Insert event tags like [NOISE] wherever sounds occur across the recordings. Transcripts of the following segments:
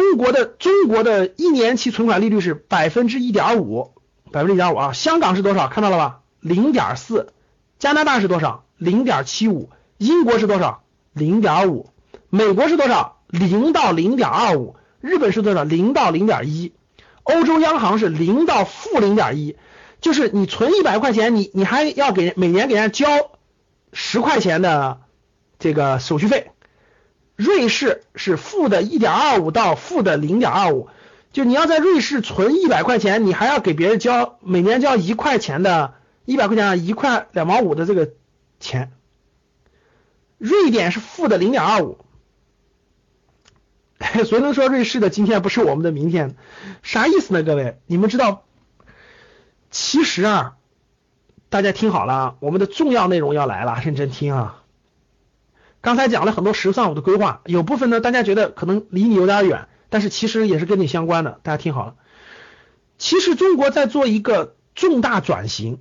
中国的中国的一年期存款利率是百分之一点五，百分之一点五啊。香港是多少？看到了吧？零点四。加拿大是多少？零点七五。英国是多少？零点五。美国是多少？零到零点二五。日本是多少？零到零点一。欧洲央行是零到负零点一，就是你存一百块钱，你你还要给每年给人家交十块钱的这个手续费。瑞士是负的一点二五到负的零点二五，就你要在瑞士存一百块钱，你还要给别人交每年交一块钱的，一百块钱一块两毛五的这个钱。瑞典是负的零点二五，[LAUGHS] 谁能说瑞士的今天不是我们的明天？啥意思呢？各位，你们知道？其实啊，大家听好了，我们的重要内容要来了，认真听啊。刚才讲了很多“十三五”的规划，有部分呢，大家觉得可能离你有点远，但是其实也是跟你相关的。大家听好了，其实中国在做一个重大转型。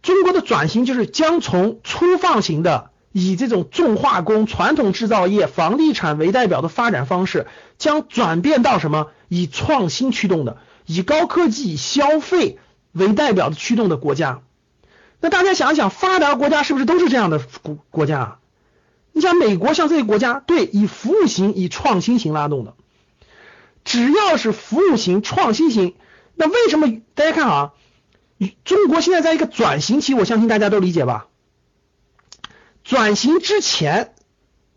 中国的转型就是将从粗放型的以这种重化工、传统制造业、房地产为代表的发展方式，将转变到什么？以创新驱动的，以高科技、消费为代表的驱动的国家。那大家想一想，发达国家是不是都是这样的国国家啊？你像美国，像这些国家，对以服务型、以创新型拉动的，只要是服务型、创新型，那为什么大家看啊？中国现在在一个转型期，我相信大家都理解吧？转型之前，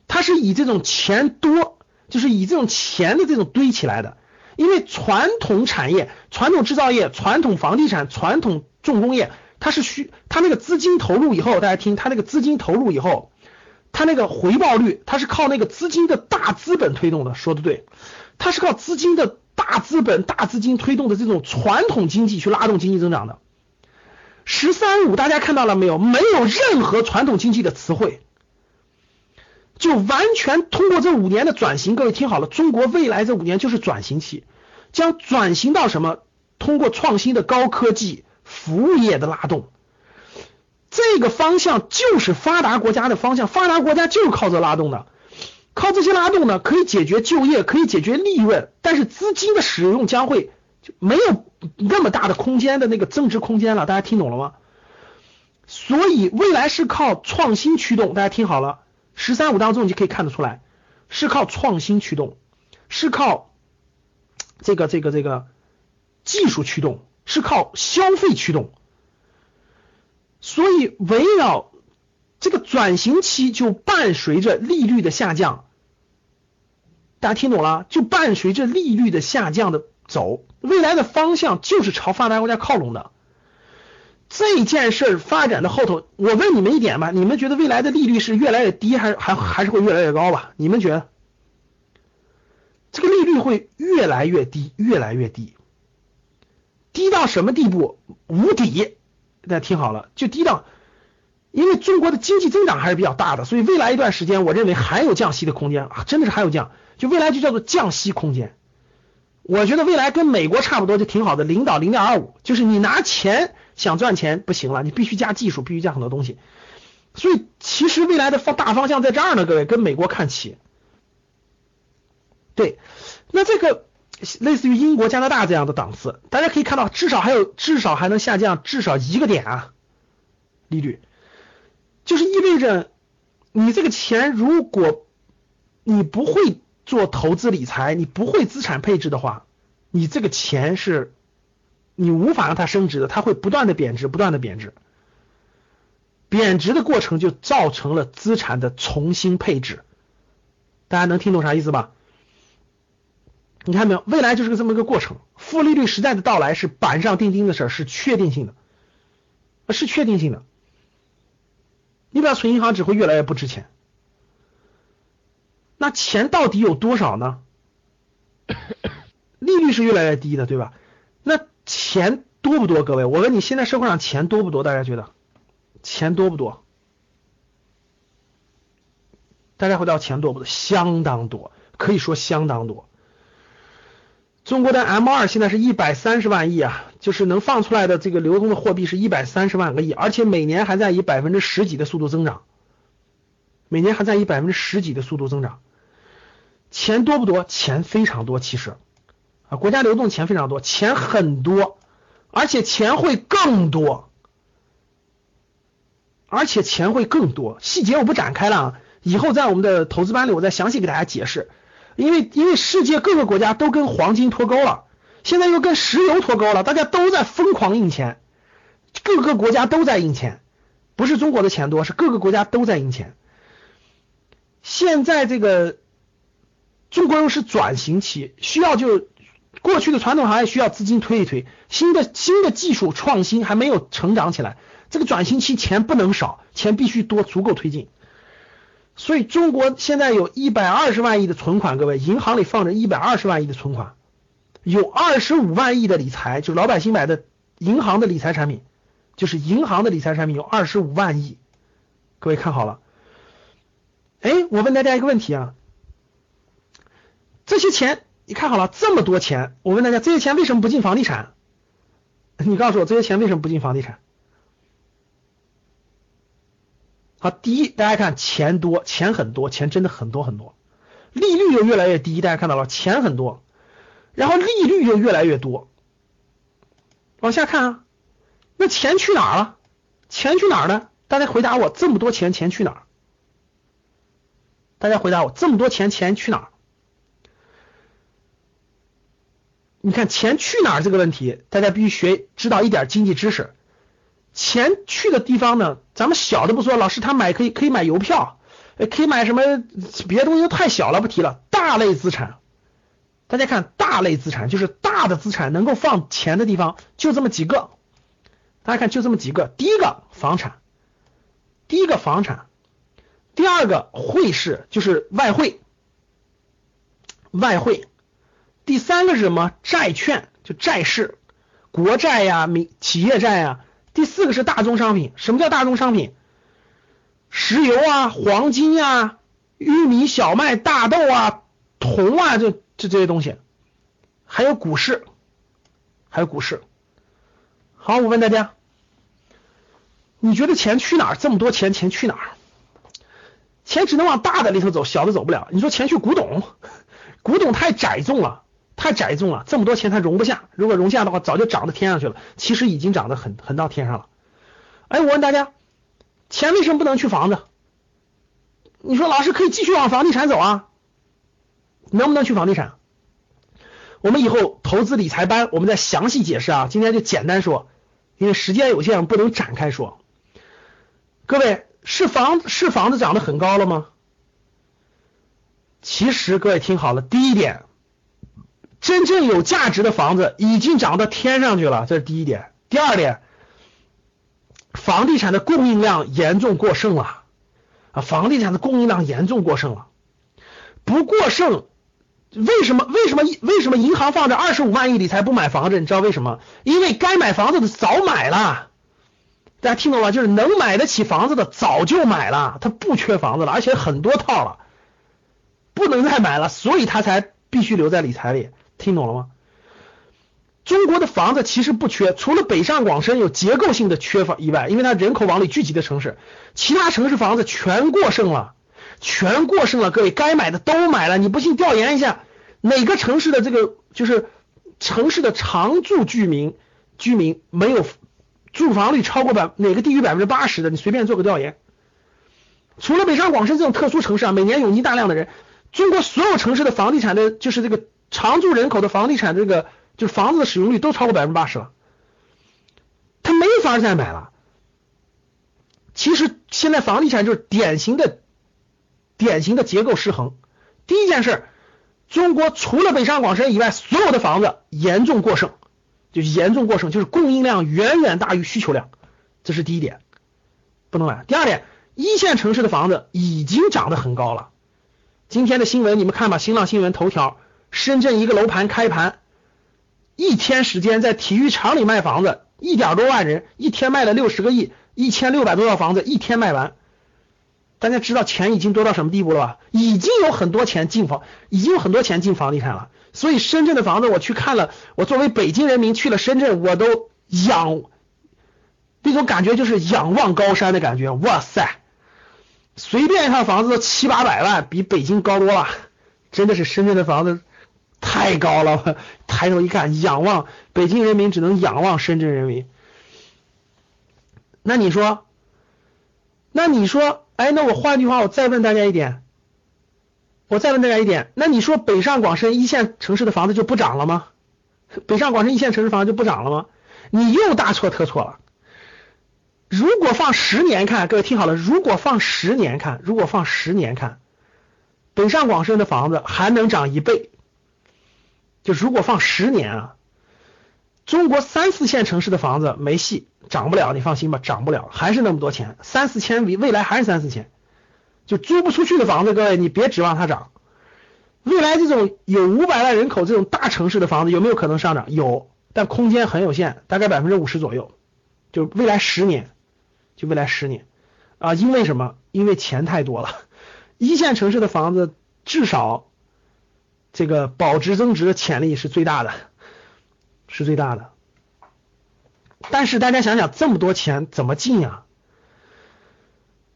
它是以这种钱多，就是以这种钱的这种堆起来的，因为传统产业、传统制造业、传统房地产、传统重工业，它是需它那个资金投入以后，大家听，它那个资金投入以后。它那个回报率，它是靠那个资金的大资本推动的，说的对，它是靠资金的大资本、大资金推动的这种传统经济去拉动经济增长的。十三五大家看到了没有？没有任何传统经济的词汇，就完全通过这五年的转型。各位听好了，中国未来这五年就是转型期，将转型到什么？通过创新的高科技服务业的拉动。这个方向就是发达国家的方向，发达国家就是靠这拉动的，靠这些拉动呢，可以解决就业，可以解决利润，但是资金的使用将会就没有那么大的空间的那个增值空间了，大家听懂了吗？所以未来是靠创新驱动，大家听好了，十三五当中你就可以看得出来，是靠创新驱动，是靠这个这个这个技术驱动，是靠消费驱动。所以，围绕这个转型期，就伴随着利率的下降。大家听懂了？就伴随着利率的下降的走，未来的方向就是朝发达国家靠拢的。这件事发展的后头，我问你们一点吧：你们觉得未来的利率是越来越低，还是还还是会越来越高吧？你们觉得？这个利率会越来越低，越来越低，低到什么地步？无底。大家听好了，就低档，因为中国的经济增长还是比较大的，所以未来一段时间，我认为还有降息的空间啊，真的是还有降，就未来就叫做降息空间。我觉得未来跟美国差不多，就挺好的，零到零点二五，就是你拿钱想赚钱不行了，你必须加技术，必须加很多东西。所以其实未来的方大方向在这儿呢，各位跟美国看齐。对，那这个。类似于英国、加拿大这样的档次，大家可以看到，至少还有，至少还能下降至少一个点啊，利率，就是意味着你这个钱，如果你不会做投资理财，你不会资产配置的话，你这个钱是，你无法让它升值的，它会不断的贬值，不断的贬值，贬值的过程就造成了资产的重新配置，大家能听懂啥意思吧？你看没有？未来就是个这么一个过程，负利率时代的到来是板上钉钉的事儿，是确定性的，是确定性的。你不要存银行只会越来越不值钱。那钱到底有多少呢？利率是越来越低的，对吧？那钱多不多？各位，我问你，现在社会上钱多不多？大家觉得钱多不多？大家回答钱多不多？相当多，可以说相当多。中国的 M 二现在是一百三十万亿啊，就是能放出来的这个流通的货币是一百三十万个亿，而且每年还在以百分之十几的速度增长，每年还在以百分之十几的速度增长。钱多不多？钱非常多，其实啊，国家流动钱非常多，钱很多，而且钱会更多，而且钱会更多。细节我不展开了啊，以后在我们的投资班里我再详细给大家解释。因为因为世界各个国家都跟黄金脱钩了，现在又跟石油脱钩了，大家都在疯狂印钱，各个国家都在印钱，不是中国的钱多，是各个国家都在印钱。现在这个中国又是转型期，需要就过去的传统行业需要资金推一推，新的新的技术创新还没有成长起来，这个转型期钱不能少，钱必须多，足够推进。所以中国现在有一百二十万亿的存款，各位银行里放着一百二十万亿的存款，有二十五万亿的理财，就老百姓买的银行的理财产品，就是银行的理财产品有二十五万亿，各位看好了。哎，我问大家一个问题啊，这些钱你看好了，这么多钱，我问大家，这些钱为什么不进房地产？你告诉我，这些钱为什么不进房地产？好，第一，大家看钱多，钱很多，钱真的很多很多，利率又越来越低，大家看到了，钱很多，然后利率又越来越多，往下看啊，那钱去哪儿了？钱去哪儿呢？大家回答我，这么多钱，钱去哪儿？大家回答我，这么多钱，钱去哪儿？你看钱去哪儿这个问题，大家必须学知道一点经济知识。钱去的地方呢？咱们小的不说，老师他买可以可以买邮票，可以买什么别的东西都太小了，不提了。大类资产，大家看大类资产就是大的资产能够放钱的地方就这么几个，大家看就这么几个。第一个房产，第一个房产，第二个汇市就是外汇，外汇，第三个是什么？债券就债市，国债呀，民企业债呀。第四个是大宗商品，什么叫大宗商品？石油啊、黄金啊、玉米、小麦、大豆啊、铜啊，这这这些东西，还有股市，还有股市。好，我问大家，你觉得钱去哪儿？这么多钱，钱去哪儿？钱只能往大的里头走，小的走不了。你说钱去古董，古董太窄重了。太窄重了，这么多钱它容不下。如果容下的话，早就涨到天上去了。其实已经涨得很很到天上了。哎，我问大家，钱为什么不能去房子？你说老师可以继续往房地产走啊？能不能去房地产？我们以后投资理财班，我们再详细解释啊。今天就简单说，因为时间有限，不能展开说。各位，是房是房子涨得很高了吗？其实各位听好了，第一点。真正有价值的房子已经涨到天上去了，这是第一点。第二点，房地产的供应量严重过剩了啊！房地产的供应量严重过剩了，不过剩，为什么？为什么？为什么银行放着二十五万亿理财不买房子？你知道为什么？因为该买房子的早买了，大家听懂了？就是能买得起房子的早就买了，他不缺房子了，而且很多套了，不能再买了，所以他才必须留在理财里。听懂了吗？中国的房子其实不缺，除了北上广深有结构性的缺乏以外，因为它人口往里聚集的城市，其他城市房子全过剩了，全过剩了。各位该买的都买了，你不信调研一下，哪个城市的这个就是城市的常住居民居民没有住房率超过百哪个低于百分之八十的，你随便做个调研。除了北上广深这种特殊城市啊，每年涌进大量的人，中国所有城市的房地产的就是这个。常住人口的房地产这个就是房子的使用率都超过百分之八十了，他没法再买了。其实现在房地产就是典型的典型的结构失衡。第一件事，中国除了北上广深以外，所有的房子严重过剩，就严重过剩，就是供应量远远大于需求量，这是第一点，不能买。第二点，一线城市的房子已经涨得很高了。今天的新闻你们看吧，新浪新闻头条，深圳一个楼盘开盘，一天时间在体育场里卖房子，一点多万人，一天卖了六十个亿，一千六百多套房子，一天卖完。大家知道钱已经多到什么地步了吧？已经有很多钱进房，已经有很多钱进房地产了。所以深圳的房子我去看了，我作为北京人民去了深圳，我都仰，那种感觉就是仰望高山的感觉。哇塞，随便一套房子都七八百万，比北京高多了。真的是深圳的房子太高了，[LAUGHS] 抬头一看，仰望北京人民只能仰望深圳人民。那你说，那你说？哎，那我换句话，我再问大家一点，我再问大家一点，那你说北上广深一线城市的房子就不涨了吗？北上广深一线城市房子就不涨了吗？你又大错特错了。如果放十年看，各位听好了，如果放十年看，如果放十年看，北上广深的房子还能涨一倍。就如果放十年啊，中国三四线城市的房子没戏。涨不了，你放心吧，涨不了，还是那么多钱，三四千，未未来还是三四千，就租不出去的房子，各位你别指望它涨。未来这种有五百万人口这种大城市的房子有没有可能上涨？有，但空间很有限，大概百分之五十左右。就未来十年，就未来十年啊，因为什么？因为钱太多了，一线城市的房子至少这个保值增值的潜力是最大的，是最大的。但是大家想想，这么多钱怎么进啊？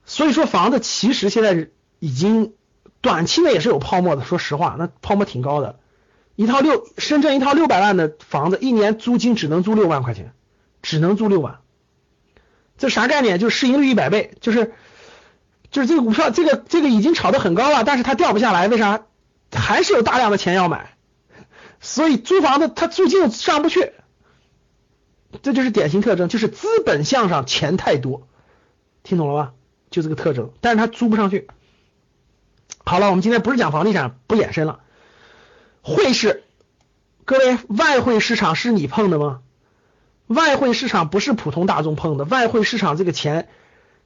所以说房子其实现在已经短期内也是有泡沫的。说实话，那泡沫挺高的。一套六深圳一套六百万的房子，一年租金只能租六万块钱，只能租六万。这啥概念？就是市盈率一百倍，就是就是这个股票，这个这个已经炒得很高了，但是它掉不下来，为啥？还是有大量的钱要买，所以租房子它租金上不去。这就是典型特征，就是资本项上钱太多，听懂了吧？就这个特征，但是他租不上去。好了，我们今天不是讲房地产，不延伸了。汇市，各位，外汇市场是你碰的吗？外汇市场不是普通大众碰的，外汇市场这个钱，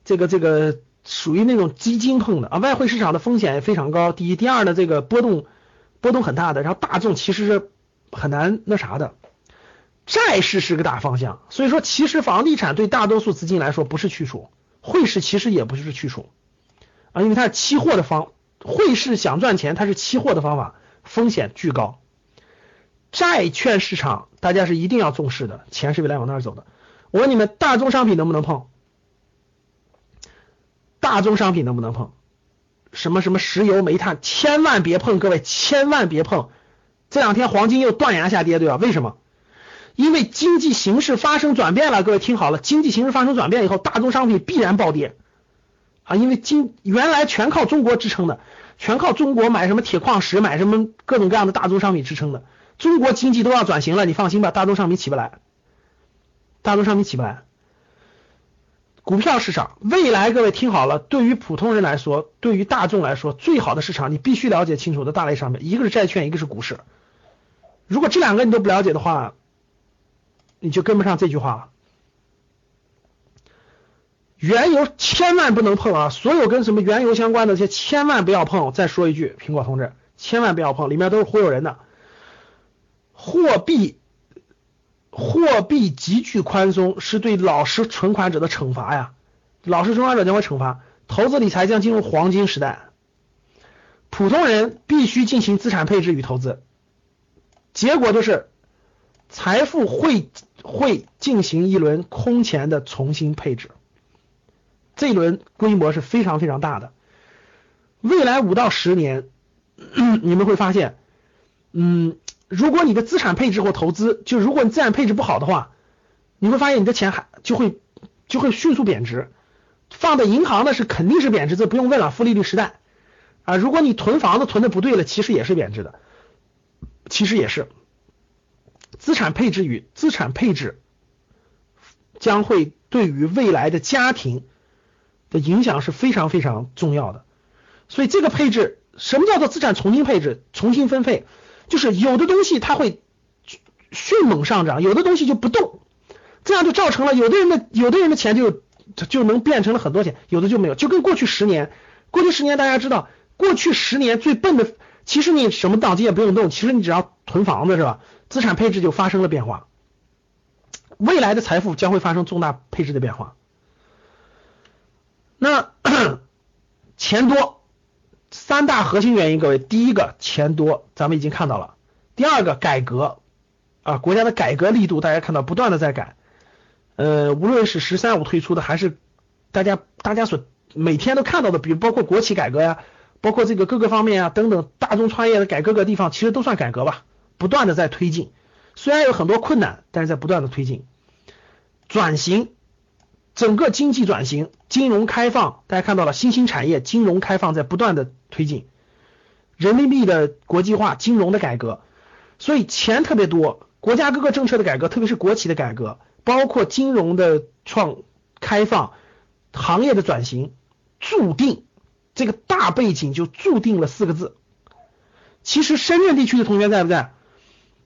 这个这个属于那种基金碰的啊。外汇市场的风险也非常高，第一，第二呢，这个波动波动很大的，然后大众其实是很难那啥的。债市是个大方向，所以说其实房地产对大多数资金来说不是去处，汇市其实也不是去处啊，因为它是期货的方，汇市想赚钱它是期货的方法，风险巨高。债券市场大家是一定要重视的，钱是未来往那儿走的。我问你们，大宗商品能不能碰？大宗商品能不能碰？什么什么石油煤炭，千万别碰，各位千万别碰。这两天黄金又断崖下跌，对吧？为什么？因为经济形势发生转变了，各位听好了，经济形势发生转变以后，大宗商品必然暴跌啊！因为经原来全靠中国支撑的，全靠中国买什么铁矿石，买什么各种各样的大宗商品支撑的，中国经济都要转型了，你放心吧，大宗商品起不来，大宗商品起不来。股票市场未来，各位听好了，对于普通人来说，对于大众来说，最好的市场你必须了解清楚的大类商品，一个是债券，一个是股市。如果这两个你都不了解的话，你就跟不上这句话了。原油千万不能碰啊！所有跟什么原油相关的这些千万不要碰。再说一句，苹果同志，千万不要碰，里面都是忽悠人的。货币货币急剧宽松是对老实存款者的惩罚呀！老实存款者将会惩罚，投资理财将进入黄金时代。普通人必须进行资产配置与投资，结果就是财富会。会进行一轮空前的重新配置，这一轮规模是非常非常大的。未来五到十年，[CLEARS THROAT] 你们会发现，嗯，如果你的资产配置或投资，就如果你资产配置不好的话，你会发现你的钱还就会就会迅速贬值。放在银行的是肯定是贬值，这不用问了，负利率时代啊。如果你囤房子囤的不对了，其实也是贬值的，其实也是。资产配置与资产配置将会对于未来的家庭的影响是非常非常重要的，所以这个配置，什么叫做资产重新配置、重新分配？就是有的东西它会迅猛上涨，有的东西就不动，这样就造成了有的人的有的人的钱就就能变成了很多钱，有的就没有，就跟过去十年，过去十年大家知道过去十年最笨的，其实你什么脑筋也不用动，其实你只要囤房子是吧？资产配置就发生了变化，未来的财富将会发生重大配置的变化。那 [COUGHS] 钱多，三大核心原因，各位，第一个钱多，咱们已经看到了；第二个改革啊，国家的改革力度，大家看到不断的在改，呃，无论是“十三五”推出的，还是大家大家所每天都看到的，比如包括国企改革呀，包括这个各个方面啊等等，大众创业的改各个地方，其实都算改革吧。不断的在推进，虽然有很多困难，但是在不断的推进。转型，整个经济转型，金融开放，大家看到了新兴产业金融开放在不断的推进，人民币的国际化，金融的改革，所以钱特别多，国家各个政策的改革，特别是国企的改革，包括金融的创开放，行业的转型，注定这个大背景就注定了四个字。其实深圳地区的同学在不在？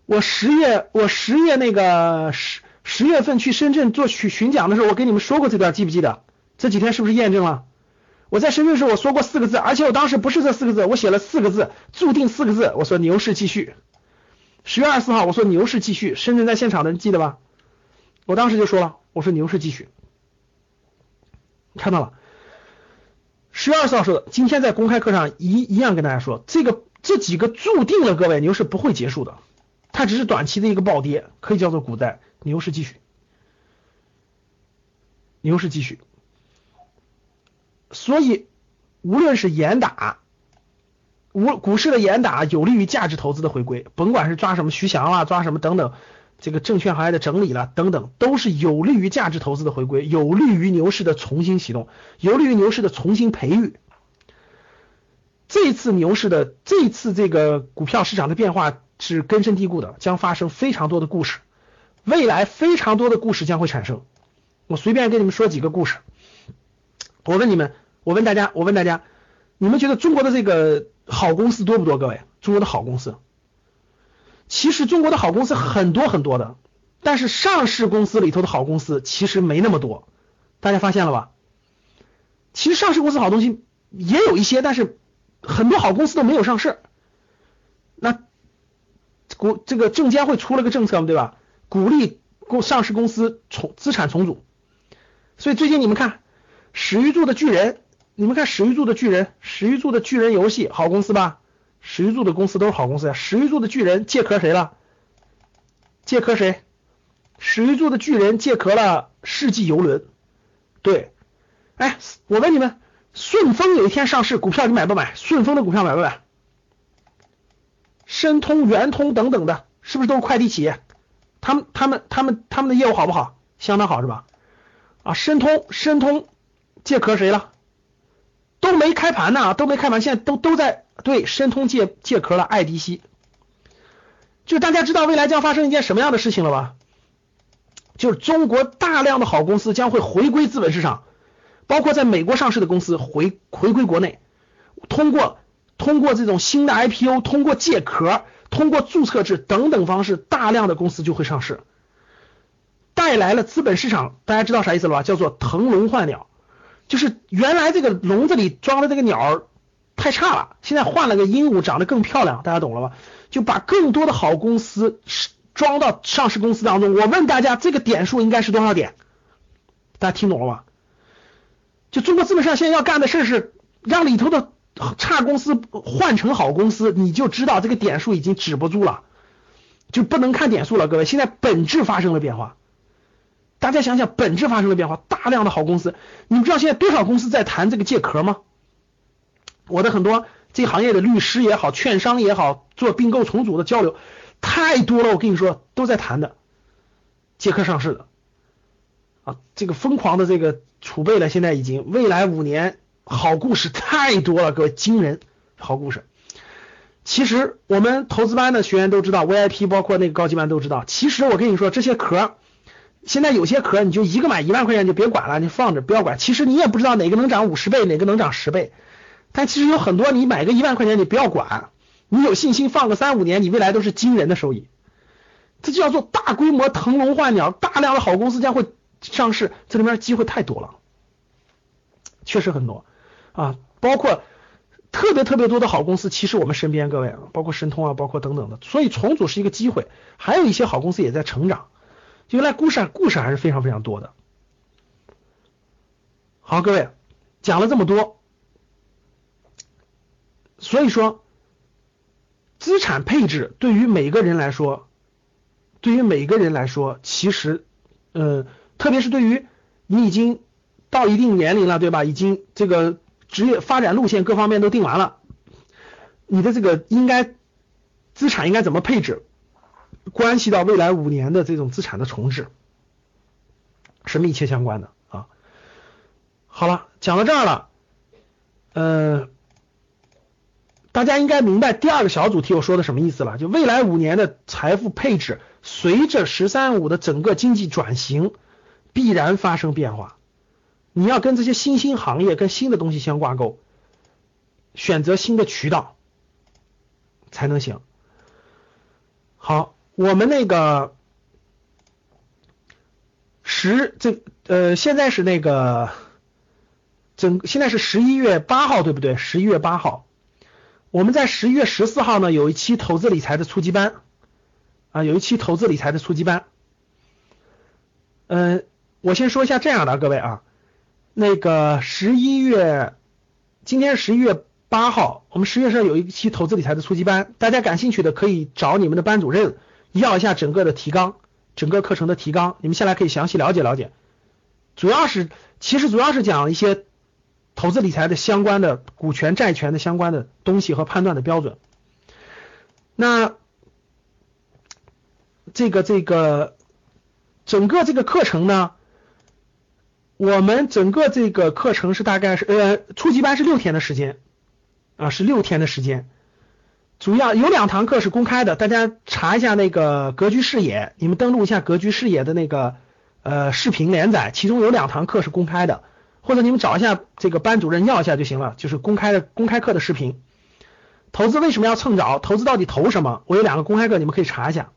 我十月，我十月那个十十月份去深圳做巡巡讲的时候，我跟你们说过这段，记不记得？这几天是不是验证了？我在深圳时候我说过四个字，而且我当时不是这四个字，我写了四个字，注定四个字，我说牛市继续。十月二十四号我说牛市继续，深圳在现场的你记得吧？我当时就说了，我说牛市继续。看到了，十月二十号说的，今天在公开课上一一样跟大家说，这个这几个注定了，各位牛市不会结束的。它只是短期的一个暴跌，可以叫做股灾，牛市继续，牛市继续。所以，无论是严打，无股市的严打有利于价值投资的回归，甭管是抓什么徐翔啦，抓什么等等，这个证券行业的整理了等等，都是有利于价值投资的回归，有利于牛市的重新启动，有利于牛市的重新培育。这次牛市的这次这个股票市场的变化。是根深蒂固的，将发生非常多的故事，未来非常多的故事将会产生。我随便跟你们说几个故事。我问你们，我问大家，我问大家，你们觉得中国的这个好公司多不多？各位，中国的好公司，其实中国的好公司很多很多的，但是上市公司里头的好公司其实没那么多。大家发现了吧？其实上市公司好东西也有一些，但是很多好公司都没有上市。那国这个证监会出了个政策，对吧？鼓励公上市公司重资产重组，所以最近你们看史玉柱的巨人，你们看史玉柱的巨人，史玉柱的巨人游戏好公司吧？史玉柱的公司都是好公司呀。史玉柱的巨人借壳谁了？借壳谁？史玉柱的巨人借壳了世纪游轮。对，哎，我问你们，顺丰有一天上市，股票你买不买？顺丰的股票买不买？申通、圆通等等的，是不是都是快递企业？他们、他们、他们、他们的业务好不好？相当好，是吧？啊，申通、申通借壳谁了？都没开盘呢，都没开盘，现在都都在对申通借借壳了爱迪西。就大家知道未来将发生一件什么样的事情了吧？就是中国大量的好公司将会回归资本市场，包括在美国上市的公司回回归国内，通过。通过这种新的 IPO，通过借壳，通过注册制等等方式，大量的公司就会上市，带来了资本市场。大家知道啥意思了吧？叫做腾笼换鸟，就是原来这个笼子里装的这个鸟太差了，现在换了个鹦鹉，长得更漂亮。大家懂了吧？就把更多的好公司装到上市公司当中。我问大家，这个点数应该是多少点？大家听懂了吗？就中国资本市场现在要干的事是让里头的。差公司换成好公司，你就知道这个点数已经止不住了，就不能看点数了。各位，现在本质发生了变化，大家想想，本质发生了变化，大量的好公司，你们知道现在多少公司在谈这个借壳吗？我的很多这行业的律师也好，券商也好，做并购重组的交流太多了，我跟你说，都在谈的借壳上市的啊，这个疯狂的这个储备了，现在已经未来五年。好故事太多了，各位惊人好故事。其实我们投资班的学员都知道，VIP 包括那个高级班都知道。其实我跟你说，这些壳，现在有些壳你就一个买一万块钱就别管了，你放着不要管。其实你也不知道哪个能涨五十倍，哪个能涨十倍。但其实有很多你买个一万块钱你不要管，你有信心放个三五年，你未来都是惊人的收益。这就叫做大规模腾笼换鸟，大量的好公司将会上市，这里面机会太多了，确实很多。啊，包括特别特别多的好公司，其实我们身边各位，包括申通啊，包括等等的，所以重组是一个机会，还有一些好公司也在成长。原来故事故事还是非常非常多的。好，各位讲了这么多，所以说资产配置对于每个人来说，对于每个人来说，其实，呃，特别是对于你已经到一定年龄了，对吧？已经这个职业发展路线各方面都定完了，你的这个应该资产应该怎么配置？关系到未来五年的这种资产的重置，是密切相关的啊。好了，讲到这儿了，呃，大家应该明白第二个小主题我说的什么意思了。就未来五年的财富配置，随着“十三五”的整个经济转型，必然发生变化。你要跟这些新兴行业、跟新的东西相挂钩，选择新的渠道才能行。好。我们那个十这呃，现在是那个整现在是十一月八号，对不对？十一月八号，我们在十一月十四号呢有一期投资理财的初级班啊，有一期投资理财的初级班。嗯，我先说一下这样的各位啊，那个十一月今天十一月八号，我们十月上有一期投资理财的初级班，大家感兴趣的可以找你们的班主任。要一下整个的提纲，整个课程的提纲，你们下来可以详细了解了解。主要是，其实主要是讲一些投资理财的相关的股权、债权的相关的东西和判断的标准。那这个这个整个这个课程呢，我们整个这个课程是大概是呃初级班是六天的时间啊，是六天的时间。主要有两堂课是公开的，大家查一下那个格局视野，你们登录一下格局视野的那个呃视频连载，其中有两堂课是公开的，或者你们找一下这个班主任要一下就行了，就是公开的公开课的视频。投资为什么要蹭早？投资到底投什么？我有两个公开课，你们可以查一下。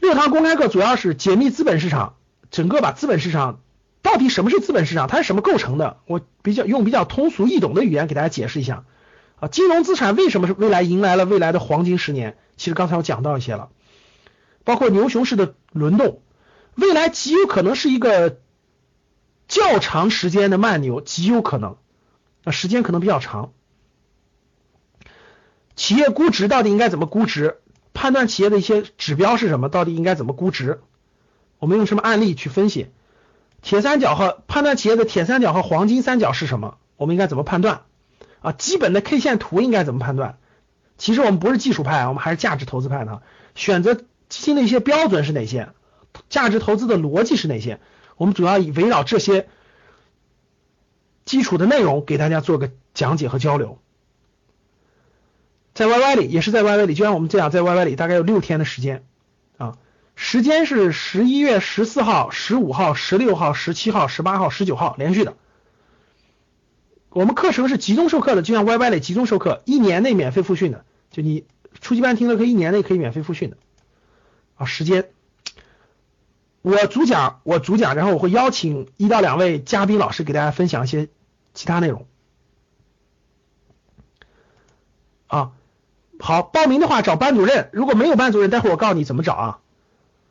六堂公开课主要是解密资本市场，整个把资本市场到底什么是资本市场，它是什么构成的，我比较用比较通俗易懂的语言给大家解释一下。啊，金融资产为什么是未来迎来了未来的黄金十年？其实刚才我讲到一些了，包括牛熊市的轮动，未来极有可能是一个较长时间的慢牛，极有可能，啊，时间可能比较长。企业估值到底应该怎么估值？判断企业的一些指标是什么？到底应该怎么估值？我们用什么案例去分析？铁三角和判断企业的铁三角和黄金三角是什么？我们应该怎么判断？啊，基本的 K 线图应该怎么判断？其实我们不是技术派，我们还是价值投资派呢。选择基金的一些标准是哪些？价值投资的逻辑是哪些？我们主要以围绕这些基础的内容给大家做个讲解和交流。在 YY 里也是在 YY 里，就像我们这样在 YY 里大概有六天的时间，时间是十一月十四号、十五号、十六号、十七号、十八号、十九号连续的。我们课程是集中授课的，就像 YY 类集中授课，一年内免费复训的。就你初级班听了，可以一年内可以免费复训的。啊，时间我主讲，我主讲，然后我会邀请一到两位嘉宾老师给大家分享一些其他内容。啊，好，报名的话找班主任，如果没有班主任，待会我告诉你怎么找啊。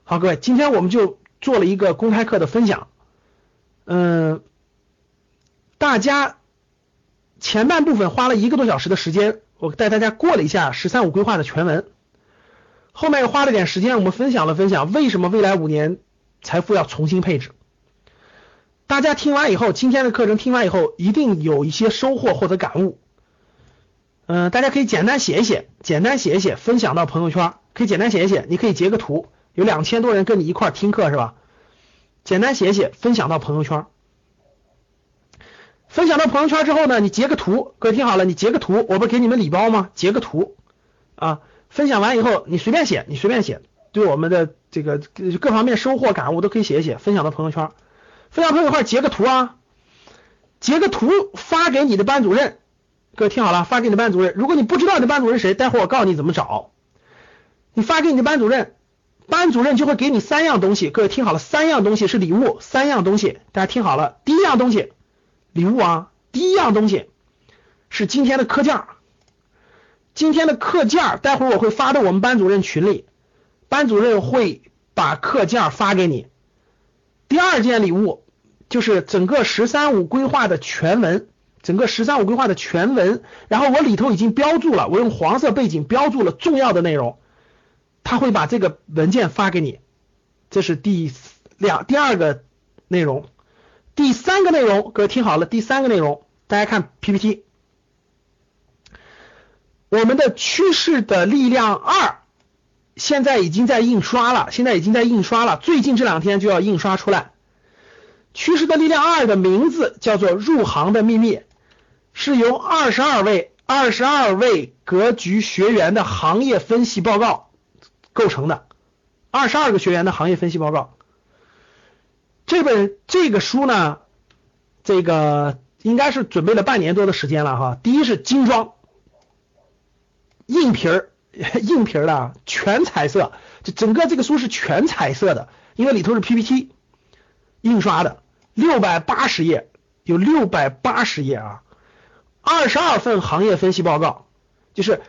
好，各位，今天我们就做了一个公开课的分享，嗯，大家。前半部分花了一个多小时的时间，我带大家过了一下“十三五”规划的全文。后面又花了点时间，我们分享了分享为什么未来五年财富要重新配置。大家听完以后，今天的课程听完以后，一定有一些收获或者感悟。嗯，大家可以简单写一写，简单写一写，分享到朋友圈，可以简单写一写，你可以截个图，有两千多人跟你一块听课是吧？简单写写，分享到朋友圈。分享到朋友圈之后呢，你截个图，各位听好了，你截个图，我不是给你们礼包吗？截个图啊，分享完以后你随便写，你随便写，对我们的这个各方面收获感悟都可以写一写，分享到朋友圈，分享朋友圈截个图啊，截个图发给你的班主任，各位听好了，发给你的班主任，如果你不知道你的班主任谁，待会儿我告诉你怎么找，你发给你的班主任，班主任就会给你三样东西，各位听好了，三样东西是礼物，三样东西，大家听好了，第一样东西。礼物啊，第一样东西是今天的课件儿，今天的课件儿，待会儿我会发到我们班主任群里，班主任会把课件儿发给你。第二件礼物就是整个“十三五”规划的全文，整个“十三五”规划的全文，然后我里头已经标注了，我用黄色背景标注了重要的内容，他会把这个文件发给你。这是第两第二个内容，第三个内容，各位听好了，第三个内容，大家看 PPT。我们的趋势的力量二现在已经在印刷了，现在已经在印刷了，最近这两天就要印刷出来。趋势的力量二的名字叫做《入行的秘密》，是由二十二位二十二位格局学员的行业分析报告构成的，二十二个学员的行业分析报告。这本这个书呢，这个应该是准备了半年多的时间了哈。第一是精装。硬皮儿，[LAUGHS] 硬皮儿的，全彩色，这整个这个书是全彩色的，因为里头是 PPT 印刷的，六百八十页，有六百八十页啊，二十二份行业分析报告，就是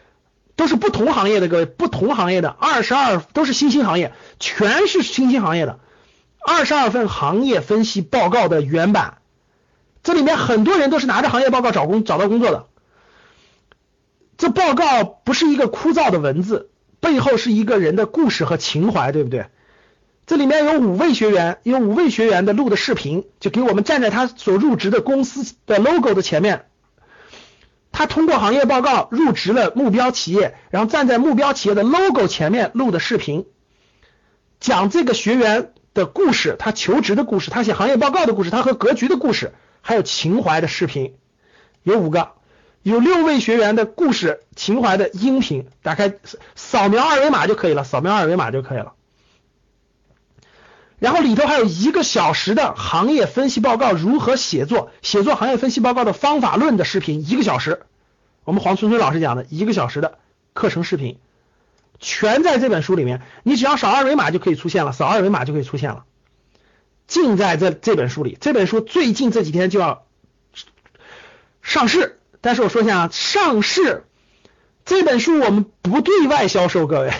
都是不同行业的各位，不同行业的二十二都是新兴行业，全是新兴行业的，二十二份行业分析报告的原版，这里面很多人都是拿着行业报告找工找到工作的。这报告不是一个枯燥的文字，背后是一个人的故事和情怀，对不对？这里面有五位学员，有五位学员的录的视频，就给我们站在他所入职的公司的 logo 的前面，他通过行业报告入职了目标企业，然后站在目标企业的 logo 前面录的视频，讲这个学员的故事，他求职的故事，他写行业报告的故事，他和格局的故事，还有情怀的视频，有五个。有六位学员的故事情怀的音频，打开扫描二维码就可以了，扫描二维码就可以了。然后里头还有一个小时的行业分析报告如何写作，写作行业分析报告的方法论的视频，一个小时。我们黄春春老师讲的一个小时的课程视频，全在这本书里面。你只要扫二维码就可以出现了，扫二维码就可以出现了，尽在这这本书里。这本书最近这几天就要上市。但是我说一下啊，上市这本书我们不对外销售，各位，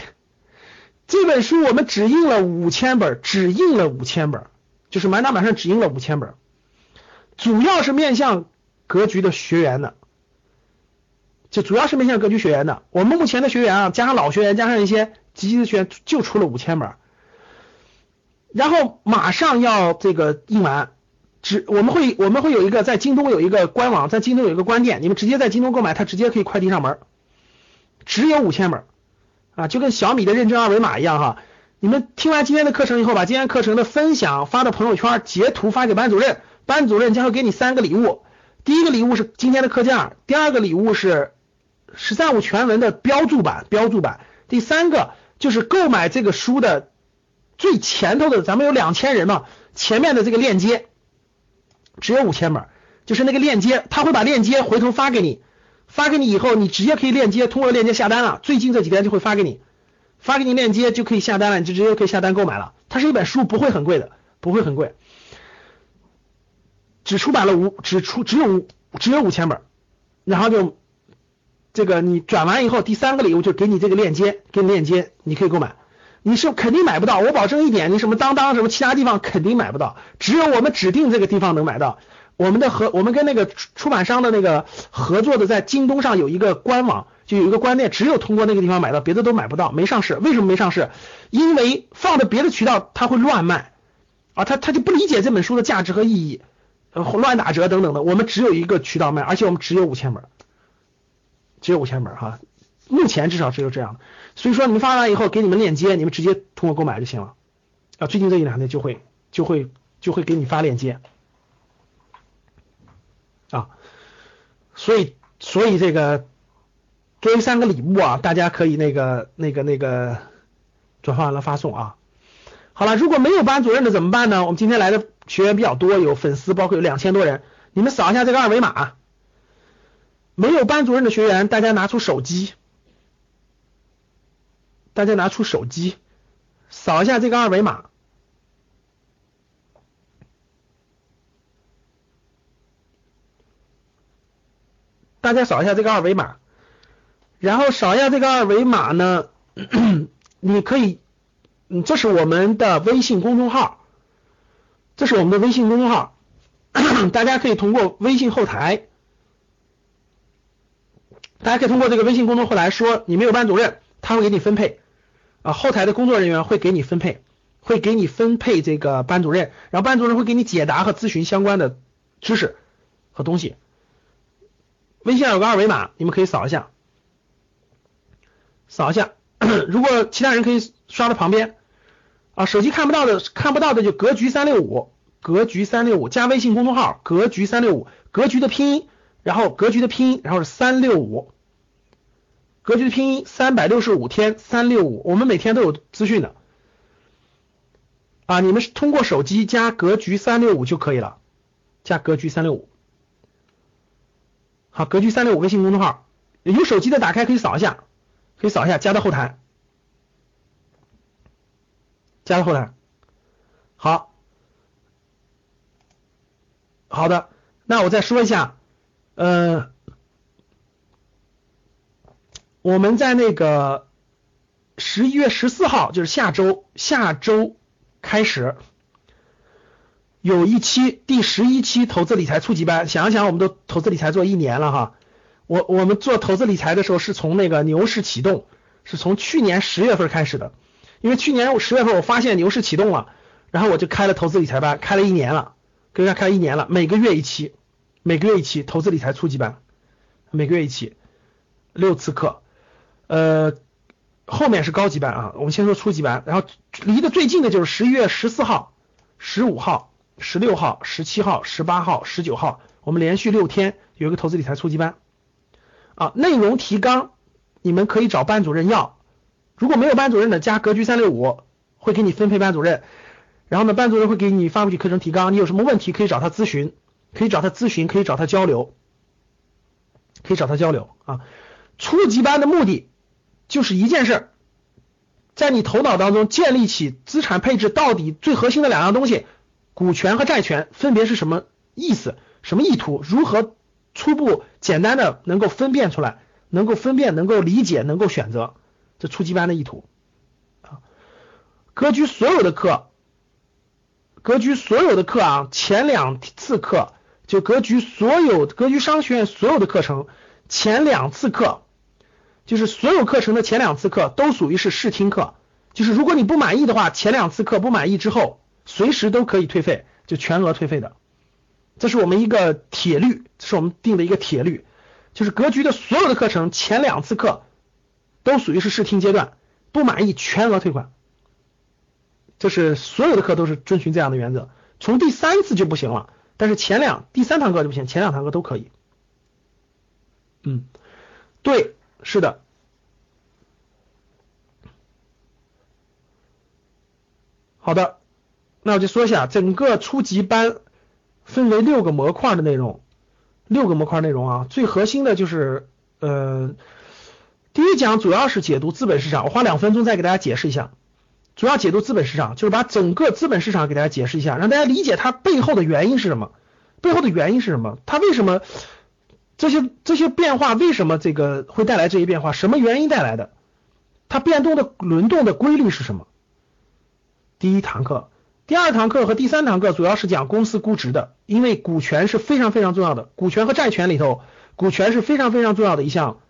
这本书我们只印了五千本，只印了五千本，就是满打满算只印了五千本，主要是面向格局的学员的，就主要是面向格局学员的。我们目前的学员啊，加上老学员，加上一些积极的学员，就出了五千本，然后马上要这个印完。只我们会我们会有一个在京东有一个官网，在京东有一个官店，你们直接在京东购买，它直接可以快递上门，只有五千本啊，就跟小米的认证二维码一样哈。你们听完今天的课程以后，把今天课程的分享发到朋友圈，截图发给班主任，班主任将会给你三个礼物。第一个礼物是今天的课件，第二个礼物是十三五全文的标注版，标注版。第三个就是购买这个书的最前头的，咱们有两千人嘛，前面的这个链接。只有五千本，就是那个链接，他会把链接回头发给你，发给你以后，你直接可以链接通过链接下单了。最近这几天就会发给你，发给你链接就可以下单了，你就直接可以下单购买了。它是一本书，不会很贵的，不会很贵，只出版了五，只出只有只有五千本，然后就这个你转完以后，第三个礼物就给你这个链接，给你链接，你可以购买。你是肯定买不到，我保证一点，你什么当当什么其他地方肯定买不到，只有我们指定这个地方能买到。我们的合，我们跟那个出版商的那个合作的，在京东上有一个官网，就有一个官店，只有通过那个地方买到，别的都买不到，没上市。为什么没上市？因为放在别的渠道他会乱卖啊，他他就不理解这本书的价值和意义，乱打折等等的。我们只有一个渠道卖，而且我们只有五千本，只有五千本哈。目前至少只有这样，所以说你们发完以后给你们链接，你们直接通过购买就行了啊。最近这一两天就会就会就会给你发链接所以所以这个作为三个礼物啊，大家可以那个那个那个转发完了发送啊。好了，如果没有班主任的怎么办呢？我们今天来的学员比较多，有粉丝，包括有两千多人，你们扫一下这个二维码。没有班主任的学员，大家拿出手机。大家拿出手机，扫一下这个二维码。大家扫一下这个二维码，然后扫一下这个二维码呢，你可以，这是我们的微信公众号，这是我们的微信公众号，大家可以通过微信后台，大家可以通过这个微信公众后台说你没有班主任，他会给你分配，啊，后台的工作人员会给你分配，会给你分配这个班主任，然后班主任会给你解答和咨询相关的知识和东西。微信上有个二维码，你们可以扫一下，扫一下。[CLEARS THROAT] 如果其他人可以刷到旁边。啊，手机看不到的看不到的就格局三六五，格局三六五加微信公众号格局三六五，格局的拼音，然后格局的拼音，然后是三六五，格局的拼音三百六十五天三六五，我们每天都有资讯的。啊，你们是通过手机加格局三六五就可以了，加格局三六五。好，格局三六五微信公众号，有手机的打开可以扫一下，可以扫一下，加到后台，加到后台。好，好的，那我再说一下，呃，我们在那个十一月十四号，就是下周，下周开始。有一期第十一期投资理财初级班，想一想，我们都投资理财做一年了哈。我我们做投资理财的时候是从那个牛市启动，是从去年十月份开始的。因为去年我十月份我发现牛市启动了，然后我就开了投资理财班，开了一年了，跟大家开一年了，每个月一期，每个月一期投资理财初级班，每个月一期，六次课，呃，后面是高级班啊。我们先说初级班，然后离得最近的就是十一月十四号、十五号。十六号、十七号、十八号、十九号，我们连续六天有一个投资理财初级班啊。内容提纲你们可以找班主任要，如果没有班主任的，加格局三六五会给你分配班主任。然后呢，班主任会给你发过去课程提纲，你有什么问题可以找他咨询，可以找他咨询，可以找他交流，可以找他交流啊。初级班的目的就是一件事儿，在你头脑当中建立起资产配置到底最核心的两样东西。股权和债权分别是什么意思？什么意图？如何初步简单的能够分辨出来？能够分辨，能够理解，能够选择？这初级班的意图啊！格局所有的课，格局所有的课啊，前两次课就格局所有格局商学院所有的课程，前两次课就是所有课程的前两次课都属于是试听课，就是如果你不满意的话，前两次课不满意之后。随时都可以退费，就全额退费的，这是我们一个铁律，这是我们定的一个铁律，就是格局的所有的课程前两次课都属于是试听阶段，不满意全额退款，这是所有的课都是遵循这样的原则，从第三次就不行了，但是前两第三堂课就不行，前两堂课都可以。嗯，对，是的，好的。那我就说一下，整个初级班分为六个模块的内容，六个模块内容啊，最核心的就是呃，第一讲主要是解读资本市场，我花两分钟再给大家解释一下，主要解读资本市场，就是把整个资本市场给大家解释一下，让大家理解它背后的原因是什么，背后的原因是什么，它为什么这些这些变化，为什么这个会带来这些变化，什么原因带来的，它变动的轮动的规律是什么？第一堂课。第二堂课和第三堂课主要是讲公司估值的，因为股权是非常非常重要的，股权和债权里头，股权是非常非常重要的一项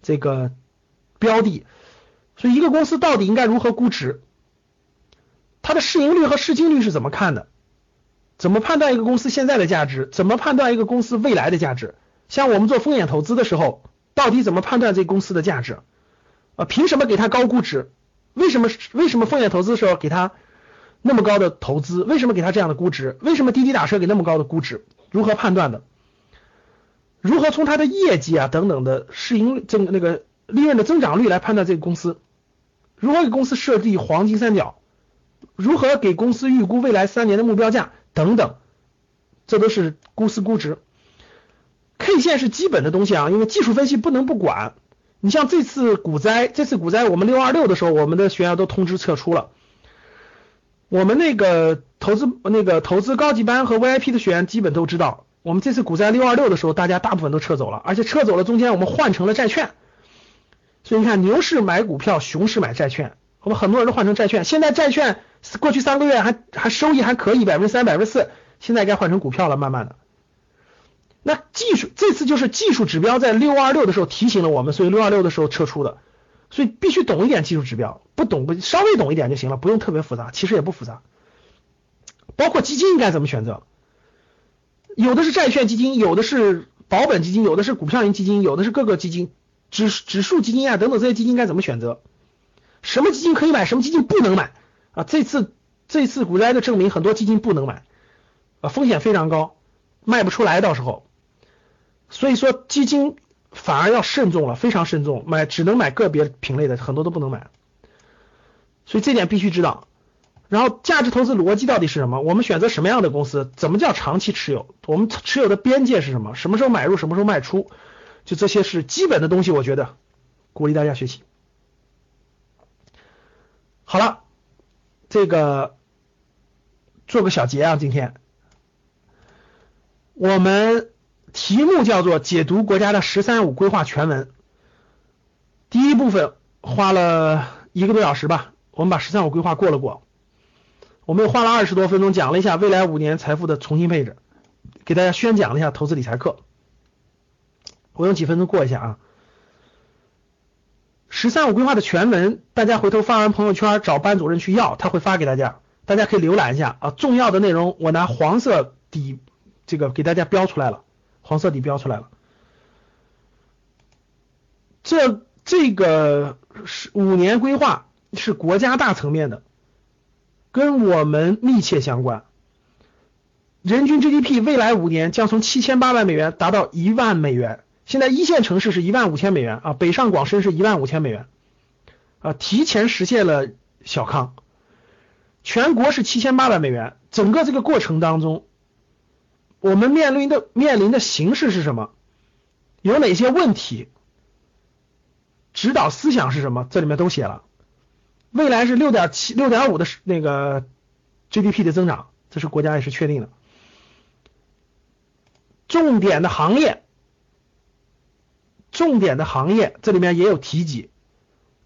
这个标的，所以一个公司到底应该如何估值，它的市盈率和市净率是怎么看的，怎么判断一个公司现在的价值，怎么判断一个公司未来的价值，像我们做风险投资的时候，到底怎么判断这公司的价值，啊，凭什么给它高估值？为什么为什么风险投资的时候给它？那么高的投资，为什么给他这样的估值？为什么滴滴打车给那么高的估值？如何判断的？如何从它的业绩啊等等的市盈增那个利润的增长率来判断这个公司？如何给公司设立黄金三角？如何给公司预估未来三年的目标价等等？这都是公司估值。K 线是基本的东西啊，因为技术分析不能不管。你像这次股灾，这次股灾我们六二六的时候，我们的学员都通知撤出了。我们那个投资那个投资高级班和 VIP 的学员基本都知道，我们这次股灾六二六的时候，大家大部分都撤走了，而且撤走了中间我们换成了债券。所以你看，牛市买股票，熊市买债券，我们很多人都换成债券。现在债券过去三个月还还收益还可以，百分之三、百分之四，现在该换成股票了，慢慢的。那技术这次就是技术指标在六二六的时候提醒了我们，所以六二六的时候撤出的。所以必须懂一点技术指标，不懂不稍微懂一点就行了，不用特别复杂，其实也不复杂。包括基金应该怎么选择，有的是债券基金，有的是保本基金，有的是股票型基金，有的是各个基金，指指数基金啊等等这些基金该怎么选择？什么基金可以买，什么基金不能买啊？这次这次股灾的证明，很多基金不能买啊，风险非常高，卖不出来到时候。所以说基金。反而要慎重了，非常慎重，买只能买个别品类的，很多都不能买，所以这点必须知道。然后价值投资逻辑到底是什么？我们选择什么样的公司？怎么叫长期持有？我们持有的边界是什么？什么时候买入？什么时候卖出？就这些是基本的东西，我觉得鼓励大家学习。好了，这个做个小结啊，今天我们。题目叫做解读国家的“十三五”规划全文。第一部分花了一个多小时吧，我们把“十三五”规划过了过。我们又花了二十多分钟讲了一下未来五年财富的重新配置，给大家宣讲了一下投资理财课。我用几分钟过一下啊。“十三五”规划的全文，大家回头发完朋友圈找班主任去要，他会发给大家，大家可以浏览一下啊。重要的内容我拿黄色底这个给大家标出来了。黄色底标出来了，这这个是五年规划是国家大层面的，跟我们密切相关。人均 GDP 未来五年将从七千八百美元达到一万美元。现在一线城市是一万五千美元啊，北上广深是一万五千美元啊，提前实现了小康。全国是七千八百美元，整个这个过程当中。我们面临的面临的形势是什么？有哪些问题？指导思想是什么？这里面都写了。未来是六点七、六点五的那个 GDP 的增长，这是国家也是确定的。重点的行业，重点的行业，这里面也有提及。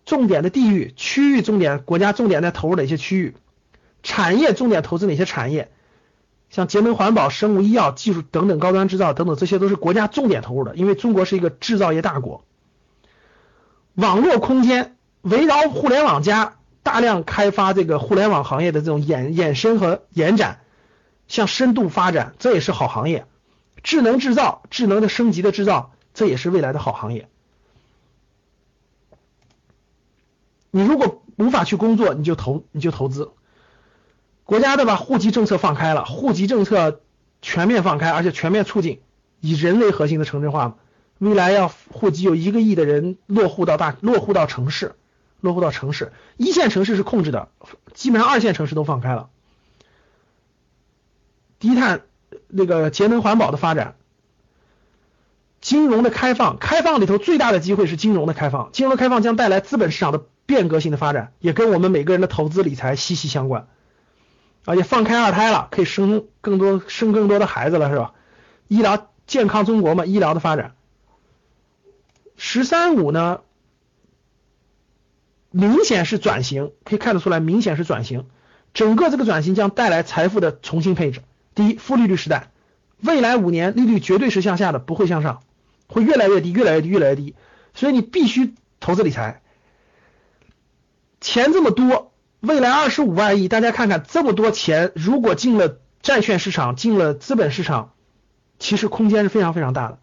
重点的地域、区域重点，国家重点在投入哪些区域？产业重点投资哪些产业？像节能环保、生物医药技术等等高端制造等等，这些都是国家重点投入的。因为中国是一个制造业大国，网络空间围绕互联网加大量开发这个互联网行业的这种衍衍生和延展，向深度发展，这也是好行业。智能制造、智能的升级的制造，这也是未来的好行业。你如果无法去工作，你就投你就投资。国家的把户籍政策放开了，户籍政策全面放开，而且全面促进以人为核心的城镇化。未来要户籍有一个亿的人落户到大落户到城市，落户到城市，一线城市是控制的，基本上二线城市都放开了。低碳那个节能环保的发展，金融的开放，开放里头最大的机会是金融的开放，金融的开放将带来资本市场的变革性的发展，也跟我们每个人的投资理财息息相关。而且放开二胎了，可以生更多生更多的孩子了，是吧？医疗健康中国嘛，医疗的发展。十三五呢，明显是转型，可以看得出来，明显是转型。整个这个转型将带来财富的重新配置。第一，负利率时代，未来五年利率绝对是向下的，不会向上，会越来越低，越来越低，越来越低。所以你必须投资理财，钱这么多。未来二十五万亿，大家看看这么多钱，如果进了债券市场，进了资本市场，其实空间是非常非常大的。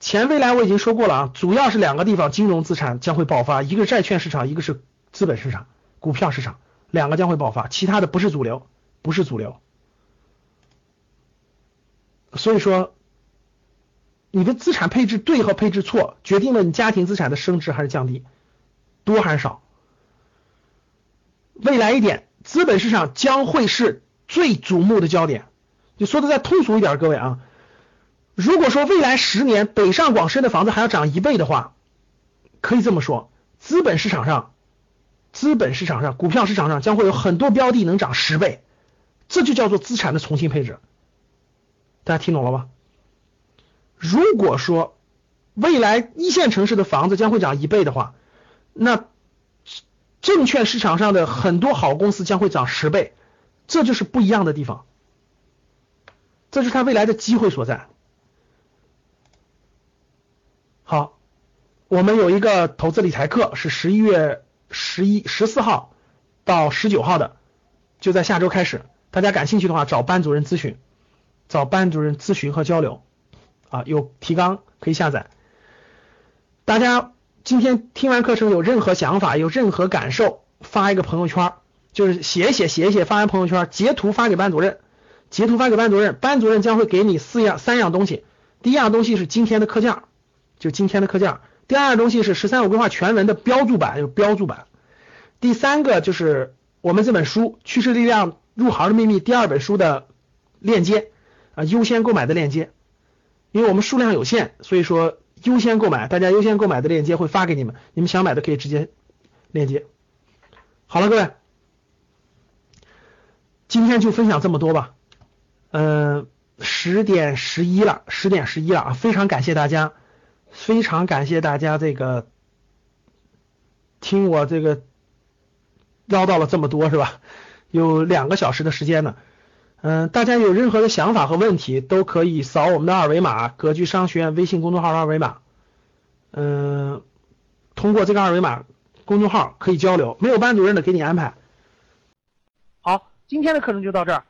钱未来我已经说过了啊，主要是两个地方金融资产将会爆发，一个是债券市场，一个是资本市场、股票市场，两个将会爆发，其他的不是主流，不是主流。所以说。你的资产配置对和配置错，决定了你家庭资产的升值还是降低，多还是少。未来一点，资本市场将会是最瞩目的焦点。你说的再通俗一点，各位啊，如果说未来十年北上广深的房子还要涨一倍的话，可以这么说，资本市场上，资本市场上，股票市场上将会有很多标的能涨十倍，这就叫做资产的重新配置。大家听懂了吗？如果说未来一线城市的房子将会涨一倍的话，那证券市场上的很多好公司将会涨十倍，这就是不一样的地方，这就是它未来的机会所在。好，我们有一个投资理财课，是十一月十一十四号到十九号的，就在下周开始。大家感兴趣的话，找班主任咨询，找班主任咨询和交流啊，有提纲可以下载。大家今天听完课程有任何想法、有任何感受，发一个朋友圈，就是写一写、写一写，发完朋友圈，截图发给班主任，截图发给班主任，班主任将会给你四样、三样东西。第一样东西是今天的课件，就今天的课件；第二样东西是十三五规划全文的标注版，有标注版；第三个就是我们这本书《趋势力量入行的秘密》第二本书的链接啊，优先购买的链接。因为我们数量有限，所以说优先购买，大家优先购买的链接会发给你们，你们想买的可以直接链接。好了，各位，今天就分享这么多吧。嗯，十点十一了，十点十一了啊！非常感谢大家，非常感谢大家这个听我这个唠叨了这么多是吧？有两个小时的时间呢。嗯，大家有任何的想法和问题，都可以扫我们的二维码，格局商学院微信公众号的二维码。嗯，通过这个二维码公众号可以交流，没有班主任的给你安排。好，今天的课程就到这儿。